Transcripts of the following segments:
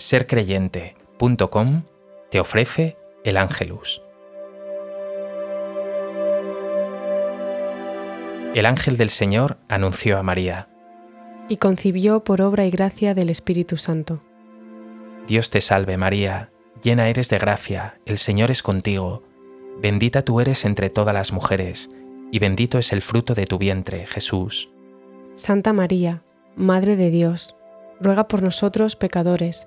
sercreyente.com te ofrece el Ángelus. El ángel del Señor anunció a María. Y concibió por obra y gracia del Espíritu Santo. Dios te salve María, llena eres de gracia, el Señor es contigo, bendita tú eres entre todas las mujeres, y bendito es el fruto de tu vientre, Jesús. Santa María, Madre de Dios, ruega por nosotros pecadores,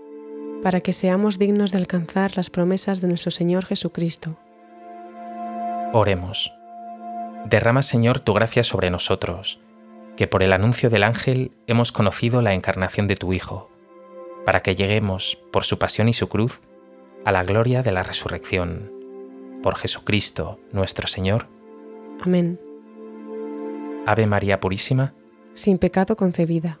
para que seamos dignos de alcanzar las promesas de nuestro Señor Jesucristo. Oremos. Derrama, Señor, tu gracia sobre nosotros, que por el anuncio del ángel hemos conocido la encarnación de tu Hijo, para que lleguemos, por su pasión y su cruz, a la gloria de la resurrección. Por Jesucristo, nuestro Señor. Amén. Ave María Purísima, sin pecado concebida